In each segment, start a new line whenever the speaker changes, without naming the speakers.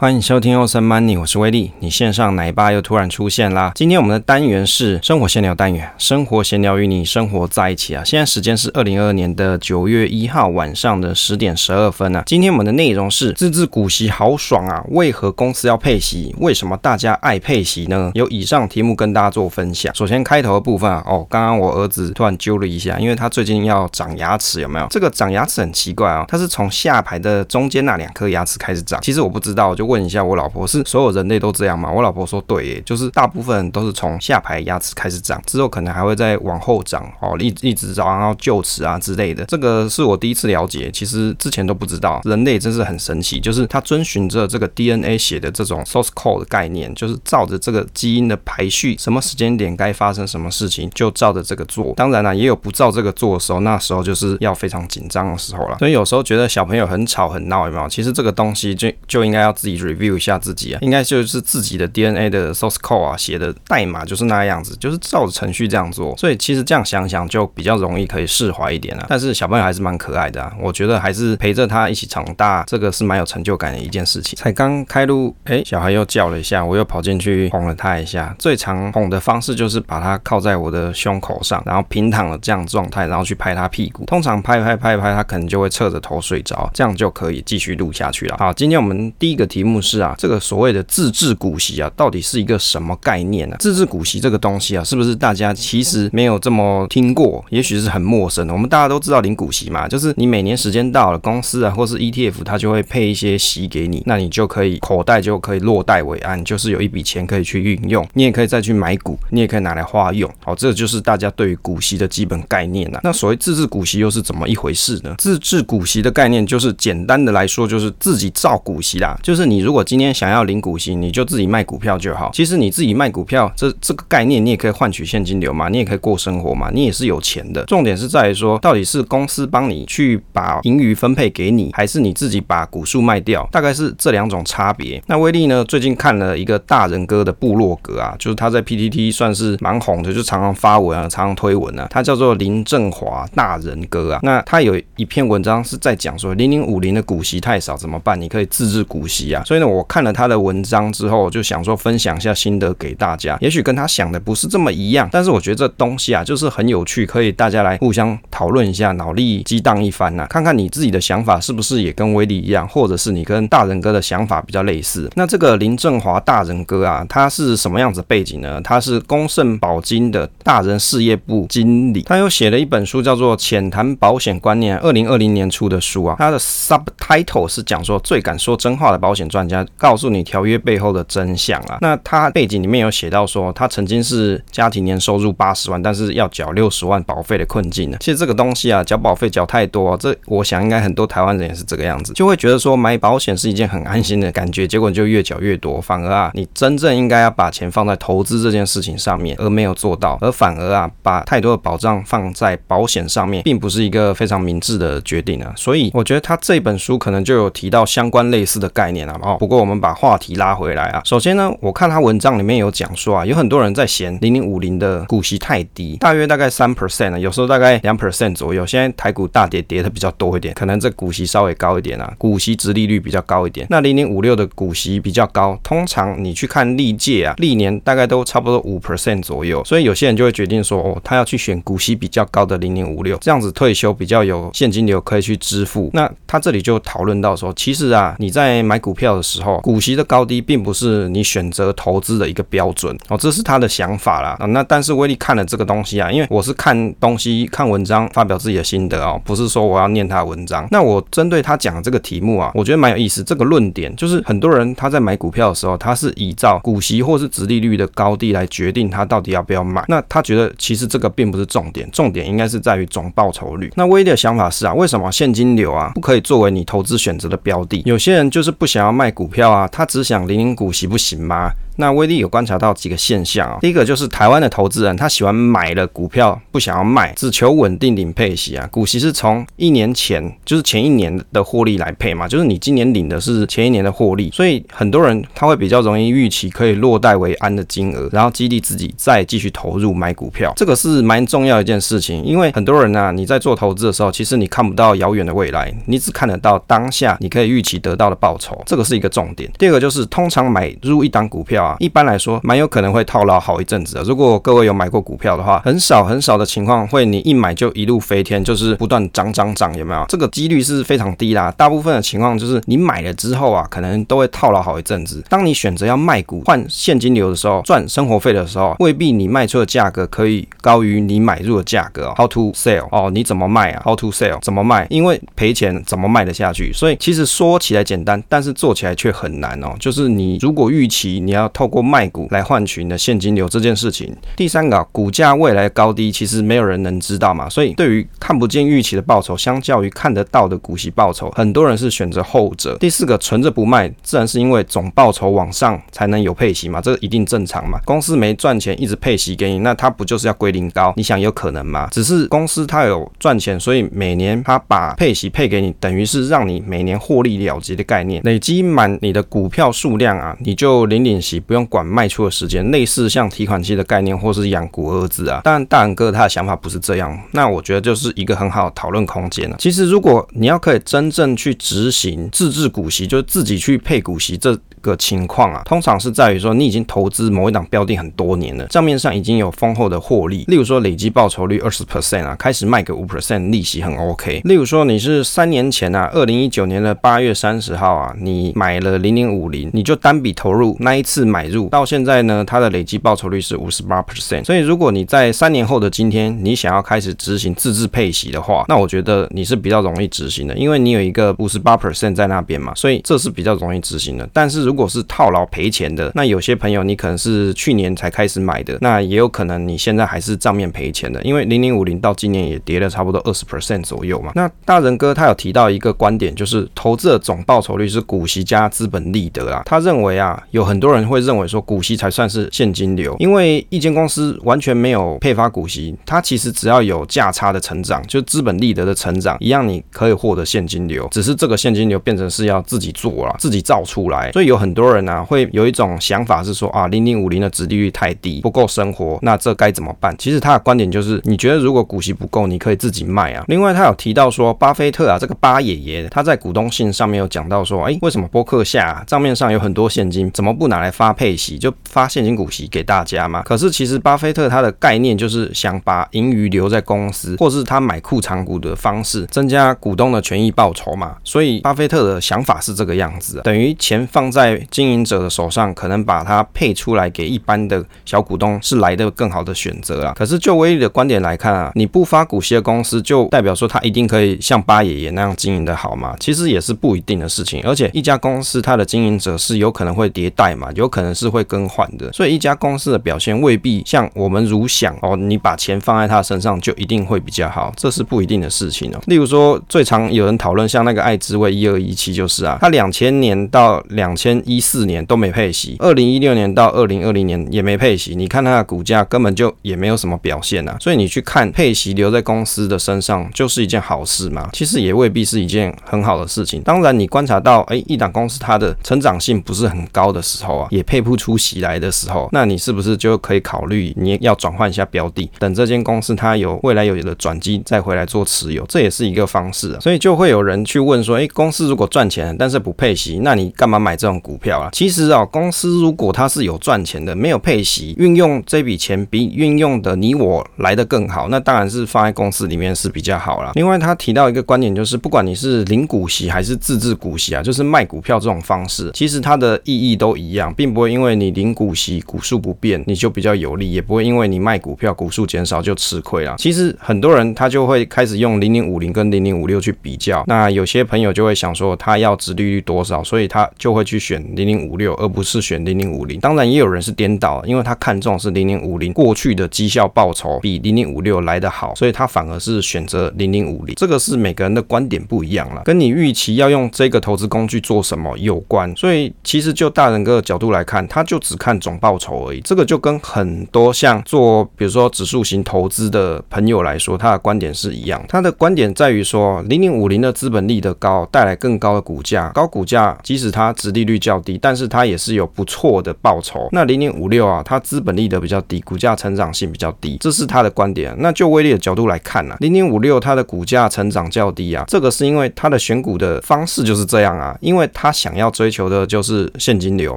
欢迎收听欧森 Money，我是威利。你线上奶爸又突然出现啦！今天我们的单元是生活闲聊单元，生活闲聊与你生活在一起啊。现在时间是二零二二年的九月一号晚上的十点十二分啊。今天我们的内容是自制股息好爽啊！为何公司要配息？为什么大家爱配息呢？有以上题目跟大家做分享。首先开头的部分啊，哦，刚刚我儿子突然揪了一下，因为他最近要长牙齿，有没有？这个长牙齿很奇怪啊、哦，它是从下排的中间那两颗牙齿开始长。其实我不知道，就。问一下我老婆，是所有人类都这样吗？我老婆说对耶，就是大部分都是从下排牙齿开始长，之后可能还会再往后长哦，一一直长到臼齿啊之类的。这个是我第一次了解，其实之前都不知道。人类真是很神奇，就是它遵循着这个 DNA 写的这种 source code 的概念，就是照着这个基因的排序，什么时间点该发生什么事情，就照着这个做。当然了，也有不照这个做的时候，那时候就是要非常紧张的时候了。所以有时候觉得小朋友很吵很闹，有没有？其实这个东西就就应该要自己。Review 一下自己啊，应该就是自己的 DNA 的 source code 啊，写的代码就是那样子，就是照着程序这样做。所以其实这样想想就比较容易可以释怀一点啊。但是小朋友还是蛮可爱的啊，我觉得还是陪着他一起长大，这个是蛮有成就感的一件事情。才刚开录，哎，小孩又叫了一下，我又跑进去哄了他一下。最常哄的方式就是把他靠在我的胸口上，然后平躺的这样状态，然后去拍他屁股。通常拍拍拍拍，他可能就会侧着头睡着，这样就可以继续录下去了。好，今天我们第一个题目。是啊，这个所谓的自制股息啊，到底是一个什么概念呢？自制股息这个东西啊，是不是大家其实没有这么听过？也许是很陌生的。我们大家都知道领股息嘛，就是你每年时间到了，公司啊或是 ETF 它就会配一些息给你，那你就可以口袋就可以落袋为安，就是有一笔钱可以去运用，你也可以再去买股，你也可以拿来花用。好，这就是大家对于股息的基本概念啊。那所谓自制股息又是怎么一回事呢？自制股息的概念就是简单的来说，就是自己造股息啦，就是你。你如果今天想要领股息，你就自己卖股票就好。其实你自己卖股票，这这个概念，你也可以换取现金流嘛，你也可以过生活嘛，你也是有钱的。重点是在于说，到底是公司帮你去把盈余分配给你，还是你自己把股数卖掉？大概是这两种差别。那威利呢，最近看了一个大人哥的部落格啊，就是他在 PTT 算是蛮红的，就常常发文啊，常常推文啊。他叫做林正华大人哥啊。那他有一篇文章是在讲说，零零五零的股息太少怎么办？你可以自制股息啊。所以。呢我看了他的文章之后，就想说分享一下心得给大家。也许跟他想的不是这么一样，但是我觉得这东西啊，就是很有趣，可以大家来互相讨论一下，脑力激荡一番呐、看看你自己的想法是不是也跟威利一样，或者是你跟大人哥的想法比较类似。那这个林振华大人哥啊，他是什么样子背景呢？他是公盛保金的大人事业部经理，他又写了一本书叫做《浅谈保险观念》，二零二零年出的书啊。他的 subtitle 是讲说最敢说真话的保险专。家告诉你条约背后的真相啊。那他背景里面有写到说，他曾经是家庭年收入八十万，但是要缴六十万保费的困境呢。其实这个东西啊，缴保费缴太多，这我想应该很多台湾人也是这个样子，就会觉得说买保险是一件很安心的感觉，结果你就越缴越多，反而啊，你真正应该要把钱放在投资这件事情上面，而没有做到，而反而啊，把太多的保障放在保险上面，并不是一个非常明智的决定啊。所以我觉得他这本书可能就有提到相关类似的概念啊。哦。不过我们把话题拉回来啊，首先呢，我看他文章里面有讲说啊，有很多人在嫌零零五零的股息太低，大约大概三 percent 啊，有时候大概两 percent 左右。现在台股大跌跌的比较多一点，可能这股息稍微高一点啊，股息殖利率比较高一点。那零零五六的股息比较高，通常你去看历届啊，历年大概都差不多五 percent 左右。所以有些人就会决定说，哦，他要去选股息比较高的零零五六，这样子退休比较有现金流可以去支付。那他这里就讨论到说，其实啊，你在买股票的时候，股息的高低并不是你选择投资的一个标准哦，这是他的想法啦啊。那但是威利看了这个东西啊，因为我是看东西看文章发表自己的心得哦，不是说我要念他的文章。那我针对他讲的这个题目啊，我觉得蛮有意思。这个论点就是很多人他在买股票的时候，他是依照股息或是殖利率的高低来决定他到底要不要买。那他觉得其实这个并不是重点，重点应该是在于总报酬率。那威利的想法是啊，为什么现金流啊不可以作为你投资选择的标的？有些人就是不想要卖股票啊，他只。想领领股行不行吗？那威力有观察到几个现象啊，第一个就是台湾的投资人他喜欢买了股票不想要卖，只求稳定领配息啊。股息是从一年前就是前一年的获利来配嘛，就是你今年领的是前一年的获利，所以很多人他会比较容易预期可以落袋为安的金额，然后激励自己再继续投入买股票，这个是蛮重要一件事情，因为很多人啊，你在做投资的时候，其实你看不到遥远的未来，你只看得到当下你可以预期得到的报酬，这个是一个重点。第二个就是通常买入一档股票啊，一般来说蛮有可能会套牢好一阵子的。如果各位有买过股票的话，很少很少的情况会你一买就一路飞天，就是不断涨涨涨，有没有？这个几率是非常低啦。大部分的情况就是你买了之后啊，可能都会套牢好一阵子。当你选择要卖股换现金流的时候，赚生活费的时候，未必你卖出的价格可以高于你买入的价格。How to sell？哦，你怎么卖啊？How to sell？怎么卖？因为赔钱怎么卖得下去？所以其实说起来简单，但是做起来却很难哦。就是你如果预期你要透过卖股来换取你的现金流这件事情。第三个，股价未来高低其实没有人能知道嘛。所以对于看不见预期的报酬，相较于看得到的股息报酬，很多人是选择后者。第四个，存着不卖，自然是因为总报酬往上才能有配息嘛，这个一定正常嘛。公司没赚钱，一直配息给你，那它不就是要归零高？你想有可能吗？只是公司它有赚钱，所以每年它把配息配给你，等于是让你每年获利了结的概念。累积满你的股票数量啊，你就领领息，不用管卖出的时间。类似像提款机的概念，或是养股二字啊。但，大仁哥他的想法不是这样。那我觉得就是一个很好的讨论空间了。其实，如果你要可以真正去执行自制股息，就是自己去配股息，这个情况啊，通常是在于说你已经投资某一档标的很多年了，账面上已经有丰厚的获利。例如说累计报酬率二十 percent 啊，开始卖个五 percent 利息很 OK。例如说你是三年前啊，二零一九年的八月三十号啊，你买了零零五零，你就单笔投入那一次买入到现在呢，它的累计报酬率是五十八 percent。所以如果你在三年后的今天，你想要开始执行自制配息的话，那我觉得你是比较容易执行的，因为你有一个五十八 percent 在那边嘛，所以这是比较容易执行的。但是如如果是套牢赔钱的，那有些朋友你可能是去年才开始买的，那也有可能你现在还是账面赔钱的，因为零零五零到今年也跌了差不多二十 percent 左右嘛。那大仁哥他有提到一个观点，就是投资的总报酬率是股息加资本利得啊。他认为啊，有很多人会认为说股息才算是现金流，因为一间公司完全没有配发股息，它其实只要有价差的成长，就资本利得的成长一样，你可以获得现金流，只是这个现金流变成是要自己做了，自己造出来，所以有很多人。啊，会有一种想法是说啊，零零五零的值利率太低，不够生活，那这该怎么办？其实他的观点就是，你觉得如果股息不够，你可以自己卖啊。另外，他有提到说，巴菲特啊，这个巴爷爷他在股东信上面有讲到说，哎，为什么波克夏账面上有很多现金，怎么不拿来发配息，就发现金股息给大家嘛？可是其实巴菲特他的概念就是想把盈余留在公司，或是他买库藏股的方式，增加股东的权益报酬嘛。所以巴菲特的想法是这个样子啊，等于钱放在经经营者的手上，可能把它配出来给一般的小股东是来的更好的选择啊。可是就威力的观点来看啊，你不发股息的公司，就代表说它一定可以像巴爷爷那样经营的好吗？其实也是不一定的事情。而且一家公司它的经营者是有可能会迭代嘛，有可能是会更换的。所以一家公司的表现未必像我们如想哦，你把钱放在他身上就一定会比较好，这是不一定的事情哦。例如说，最常有人讨论像那个爱滋味一二一七就是啊，它两千年到两千一四年都没配息，二零一六年到二零二零年也没配息，你看它的股价根本就也没有什么表现、啊，所以你去看配息留在公司的身上就是一件好事嘛？其实也未必是一件很好的事情。当然，你观察到，哎，一档公司它的成长性不是很高的时候啊，也配不出息来的时候，那你是不是就可以考虑你要转换一下标的，等这间公司它有未来有了转机再回来做持有，这也是一个方式啊。所以就会有人去问说，哎，公司如果赚钱但是不配息，那你干嘛买这种股股票啊？其实啊，公司如果它是有赚钱的，没有配息，运用这笔钱比运用的你我来的更好，那当然是放在公司里面是比较好啦。另外，他提到一个观点，就是不管你是零股息还是自制股息啊，就是卖股票这种方式，其实它的意义都一样，并不会因为你零股息股数不变，你就比较有利，也不会因为你卖股票股数减少就吃亏啦。其实很多人他就会开始用零零五零跟零零五六去比较，那有些朋友就会想说他要殖利率多少，所以他就会去选。选零零五六，而不是选零零五零。当然，也有人是颠倒，因为他看中是零零五零过去的绩效报酬比零零五六来得好，所以他反而是选择零零五零。这个是每个人的观点不一样了，跟你预期要用这个投资工具做什么有关。所以，其实就大人哥的角度来看，他就只看总报酬而已。这个就跟很多像做比如说指数型投资的朋友来说，他的观点是一样。他的观点在于说，零零五零的资本利得高，带来更高的股价，高股价即使它殖利率较低，但是它也是有不错的报酬。那零零五六啊，它资本利得比较低，股价成长性比较低，这是他的观点。那就威力的角度来看呢、啊，零零五六它的股价成长较低啊，这个是因为它的选股的方式就是这样啊，因为他想要追求的就是现金流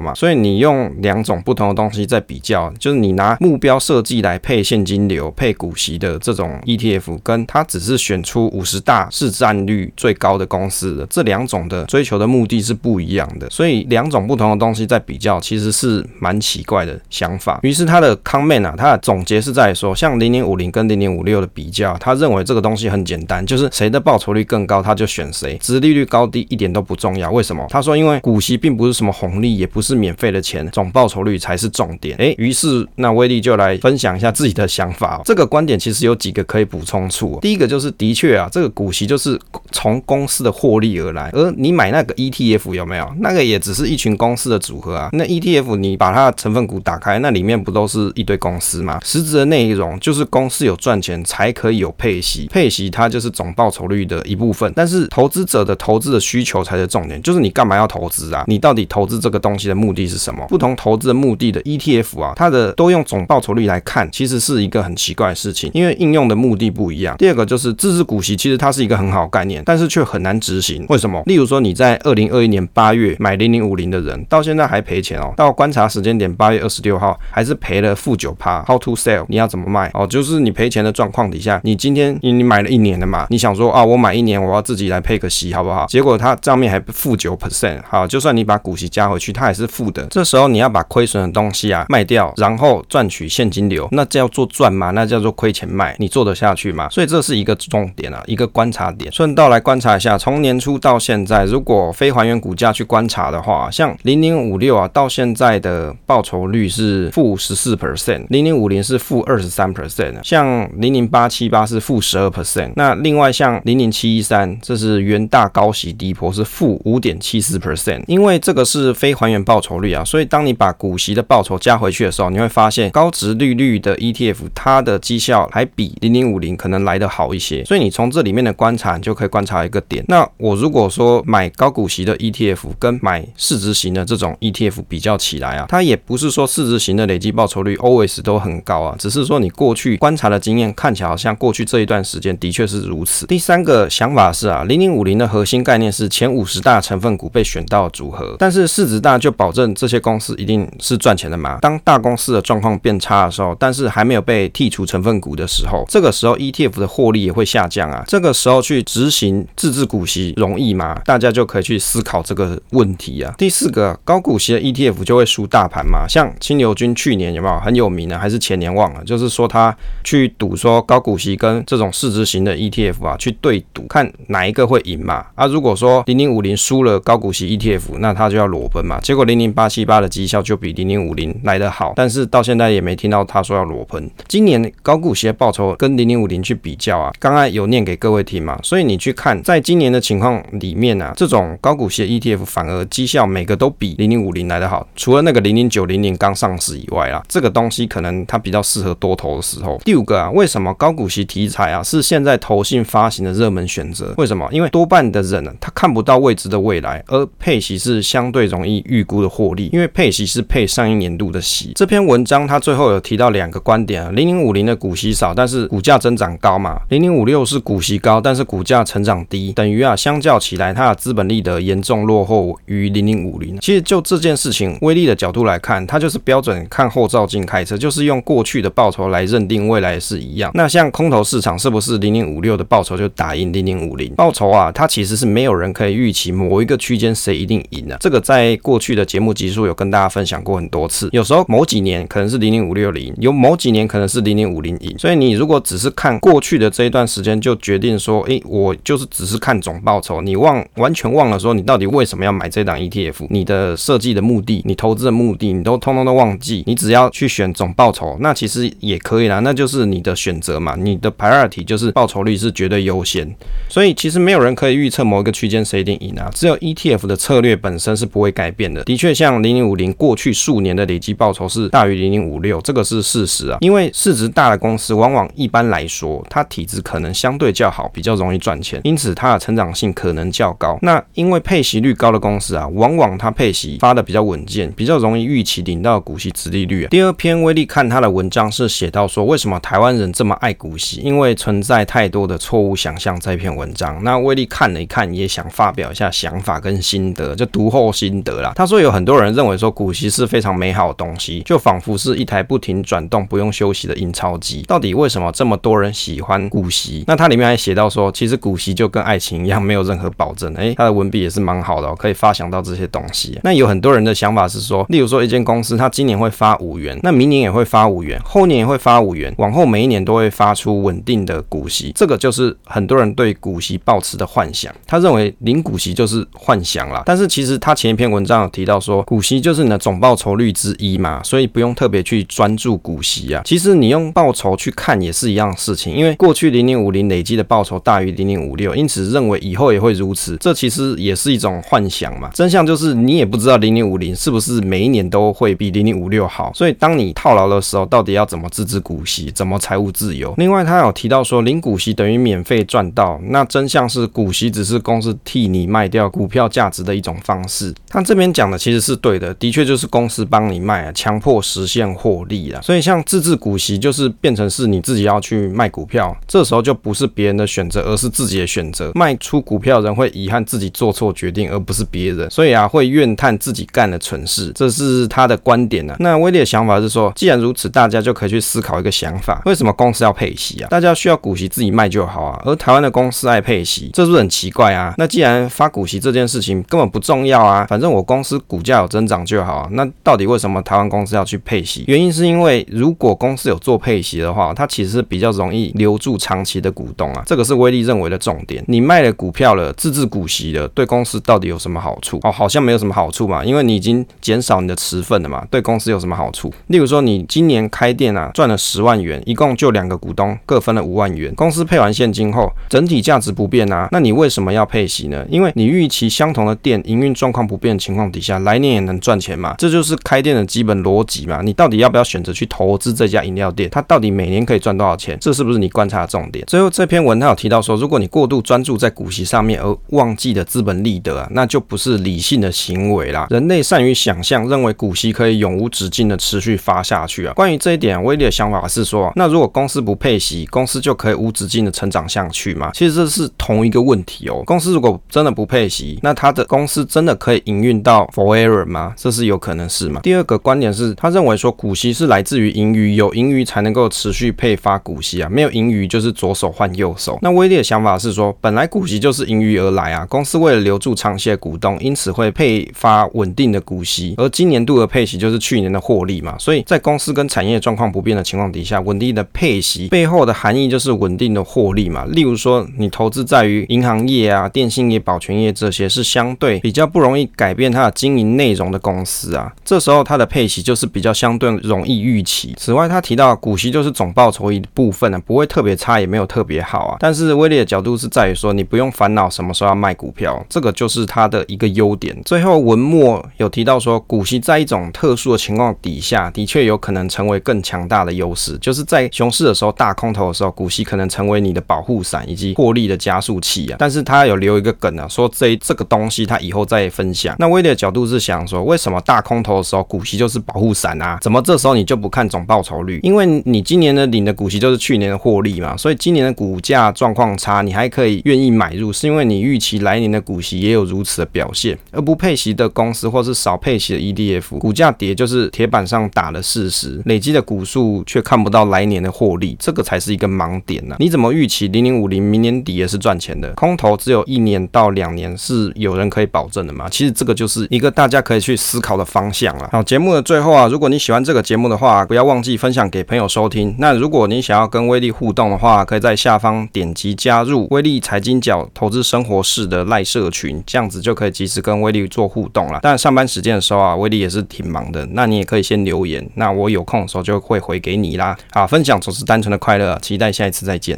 嘛，所以你用两种不同的东西在比较，就是你拿目标设计来配现金流、配股息的这种 ETF，跟它只是选出五十大市占率最高的公司的这两种的追求的目的是不一样的，所以两两种不同的东西在比较，其实是蛮奇怪的想法。于是他的 comment 啊，他的总结是在说，像零零五零跟零零五六的比较，他认为这个东西很简单，就是谁的报酬率更高，他就选谁，殖利率高低一点都不重要。为什么？他说，因为股息并不是什么红利，也不是免费的钱，总报酬率才是重点。诶，于是那威力就来分享一下自己的想法哦。这个观点其实有几个可以补充处。第一个就是，的确啊，这个股息就是从公司的获利而来，而你买那个 ETF 有没有？那个也只是一群公司的组合啊。那 ETF 你把它的成分股打开，那里面不都是一堆公司吗？实质的内容就是公司有赚钱才可以有配息，配息它就是总报酬率的一部分。但是投资者的投资的需求才是重点，就是你干嘛要投资啊？你到底投资这个东西的目的是什么？不同投资的目的的 ETF 啊，它的都用总报酬率来看，其实是一个很奇怪的事情，因为应用的目的不一样。第二个就是自制股息，其实它是一个很好的概念，但是却很难执行。为什么？例如说你在二零二一年八月买零零五零的人，到现在还赔钱哦。到观察时间点八月二十六号，还是赔了负九趴。How to sell？你要怎么卖？哦，就是你赔钱的状况底下，你今天你你买了一年的嘛，你想说啊，我买一年，我要自己来配个息，好不好？结果它账面还负九 percent，好，就算你把股息加回去，它还是负的。这时候你要把亏损的东西啊卖掉，然后赚取现金流，那叫做赚吗？那叫做亏钱卖，你做得下去吗？所以这是一个重点啊，一个观察点。顺道来观察一下，从年初到现在，如果非还原股价去观察的话，啊像零零五六啊，到现在的报酬率是负十四 percent，零零五零是负二十三 percent，像零零八七八是负十二 percent。那另外像零零七一三，这是元大高息低波是负五点七四 percent。因为这个是非还原报酬率啊，所以当你把股息的报酬加回去的时候，你会发现高值利率的 ETF 它的绩效还比零零五零可能来得好一些。所以你从这里面的观察，你就可以观察一个点。那我如果说买高股息的 ETF 跟买市市值型的这种 ETF 比较起来啊，它也不是说市值型的累计报酬率 always 都很高啊，只是说你过去观察的经验看起来好像过去这一段时间的确是如此。第三个想法是啊，零零五零的核心概念是前五十大成分股被选到组合，但是市值大就保证这些公司一定是赚钱的嘛？当大公司的状况变差的时候，但是还没有被剔除成分股的时候，这个时候 ETF 的获利也会下降啊。这个时候去执行自制股息容易吗？大家就可以去思考这个问题啊。第四个，高股息的 ETF 就会输大盘嘛？像清流君去年有没有很有名的？还是前年忘了？就是说他去赌说高股息跟这种市值型的 ETF 啊去对赌，看哪一个会赢嘛？啊，如果说零零五零输了高股息 ETF，那他就要裸奔嘛。结果零零八七八的绩效就比零零五零来得好，但是到现在也没听到他说要裸奔。今年高股息的报酬跟零零五零去比较啊，刚才有念给各位听嘛，所以你去看，在今年的情况里面啊，这种高股息的 ETF 反而绩效每个都比零零五零来得好，除了那个零零九零零刚上市以外啊，这个东西可能它比较适合多头的时候。第五个啊，为什么高股息题材啊是现在投信发行的热门选择？为什么？因为多半的人呢、他看不到未知的未来，而配息是相对容易预估的获利，因为配息是配上一年度的息。这篇文章它最后有提到两个观点啊，零零五零的股息少，但是股价增长高嘛，零零五六是股息高，但是股价成长低，等于啊，相较起来，它的资本利得严重落后于零零五零。其实就这件事情，威力的角度来看，它就是标准看后照镜开车，就是用过去的报酬来认定未来是一样。那像空头市场是不是零零五六的报酬就打赢零零五零？报酬啊，它其实是没有人可以预期某一个区间谁一定赢的。这个在过去的节目集数有跟大家分享过很多次。有时候某几年可能是零零五六零，有某几年可能是零零五零赢。所以你如果只是看过去的这一段时间就决定说，诶，我就是只是看总报酬，你忘完全忘了说你到底为什么要买这档 ETF。你的设计的目的，你投资的目的，你都通通都忘记，你只要去选总报酬，那其实也可以啦，那就是你的选择嘛，你的 priority 就是报酬率是绝对优先，所以其实没有人可以预测某一个区间谁一定赢啊，只有 ETF 的策略本身是不会改变的。的确，像零零五零过去数年的累积报酬是大于零零五六，这个是事实啊，因为市值大的公司往往一般来说，它体质可能相对较好，比较容易赚钱，因此它的成长性可能较高。那因为配息率高的公司啊，往往它配息发的比较稳健，比较容易预期领到股息殖利率。第二篇威力看他的文章是写到说，为什么台湾人这么爱股息？因为存在太多的错误想象。这篇文章，那威力看了一看，也想发表一下想法跟心得，就读后心得啦。他说有很多人认为说股息是非常美好的东西，就仿佛是一台不停转动、不用休息的印钞机。到底为什么这么多人喜欢股息？那他里面还写到说，其实股息就跟爱情一样，没有任何保证。诶，他的文笔也是蛮好的哦，可以发想到这些的东西。那有很多人的想法是说，例如说一间公司，它今年会发五元，那明年也会发五元，后年也会发五元，往后每一年都会发出稳定的股息。这个就是很多人对股息抱持的幻想。他认为零股息就是幻想啦。但是其实他前一篇文章有提到说，股息就是你的总报酬率之一嘛，所以不用特别去专注股息啊。其实你用报酬去看也是一样事情，因为过去零零五零累积的报酬大于零零五六，因此认为以后也会如此。这其实也是一种幻想嘛。真相就就是你也不知道零零五零是不是每一年都会比零零五六好。所以当你套牢的时候，到底要怎么自制股息，怎么财务自由？另外他有提到说，领股息等于免费赚到，那真相是股息只是公司替你卖掉股票价值的一种方式。他这边讲的其实是对的，的确就是公司帮你卖啊，强迫实现获利啊。所以像自制股息就是变成是你自己要去卖股票，这时候就不是别人的选择，而是自己的选择。卖出股票人会遗憾自己做错决定，而不是别人。所以啊，会怨叹自己干的蠢事，这是他的观点呢、那威力的想法是说，既然如此，大家就可以去思考一个想法：为什么公司要配息啊？大家需要股息自己卖就好啊，而台湾的公司爱配息，这是不是很奇怪啊？那既然发股息这件事情根本不重要啊，反正我公司股价有增长就好啊。那到底为什么台湾公司要去配息？原因是因为如果公司有做配息的话，它其实是比较容易留住长期的股东啊。这个是威力认为的重点。你卖了股票了，自制股息了，对公司到底有什么好处？哦，好像没有什么好处嘛，因为你已经减少你的持份了嘛。对公司有什么好处？例如说，你今年开店啊，赚了十万元，一共就两个股东各分了五万元，公司配完现金后，整体价值不变啊。那你为什么要配息呢？因为你预期相同的店营运状况不变的情况底下，来年也能赚钱嘛。这就是开店的基本逻辑嘛。你到底要不要选择去投资这家饮料店？它到底每年可以赚多少钱？这是不是你观察的重点？最后这篇文它有提到说，如果你过度专注在股息上面而忘记了资本利得啊，那就不是理性的行为啦。人类善于想象，认为股息可以永无止境的持续发下去啊。关于这一点，威力的想法是说，那如果公司不配息，公司就可以无止境的成长下去吗？其实这是同一个问题哦。公司如果真的不配息，那他的公司真的可以营运到 forever 吗？这是有可能是吗？第二个观点是他认为说，股息是来自于盈余，有盈余才能够持续配发股息啊，没有盈余就是左手换右手。那威力的想法是说，本来股息就是盈余而来啊，公司为了留住长期的股东，因此会配发稳定的股息，而今年度的配息就是去年的获利嘛。所以在公司跟产业状况不变的情况底下，稳定的配息背后的含义就是稳定的获利嘛。例如说，你投资在于银行业啊、电信业、保全业这些是相对比较不容易改变它的经营内容的公司啊，这时候它的配息就是比较相对容易预期。此外，他提到股息就是总报酬一部分呢、啊，不会特别差，也没有特别好啊。但是威力的角度是在于说，你不用烦恼什么时候要卖股票，这个就是它的一个优点。最后文末有提到说，股息在一种特殊的情况底下，的确有可能成为更强大的优势，就是在熊市的时候、大空头的时候，股息可能成为你的保护伞以及获利的加速器啊。但是他有留一个梗啊，说这这个东西他以后再分享。那威力的角度是想说，为什么大空头的时候股息就是保护伞啊？怎么这时候你就不看总报酬率？因为你今年的领的股息就是去年的获利嘛，所以今年的股价状况差，你还可以愿意买入，是因为你预期来年的股息也有如此的表现。而不不配息的公司或是少配息的 ETF，股价跌就是铁板上打的事实，累积的股数却看不到来年的获利，这个才是一个盲点呢、啊。你怎么预期零零五零明年底也是赚钱的？空头只有一年到两年是有人可以保证的吗？其实这个就是一个大家可以去思考的方向了。好，节目的最后啊，如果你喜欢这个节目的话，不要忘记分享给朋友收听。那如果你想要跟威力互动的话，可以在下方点击加入威力财经角投资生活室的赖社群，这样子就可以及时跟威力做互动啦。但上班时间的时候啊，威力也是挺忙的，那你也可以先留言，那我有空的时候就会回给你啦。啊，分享总是单纯的快乐，期待下一次再见。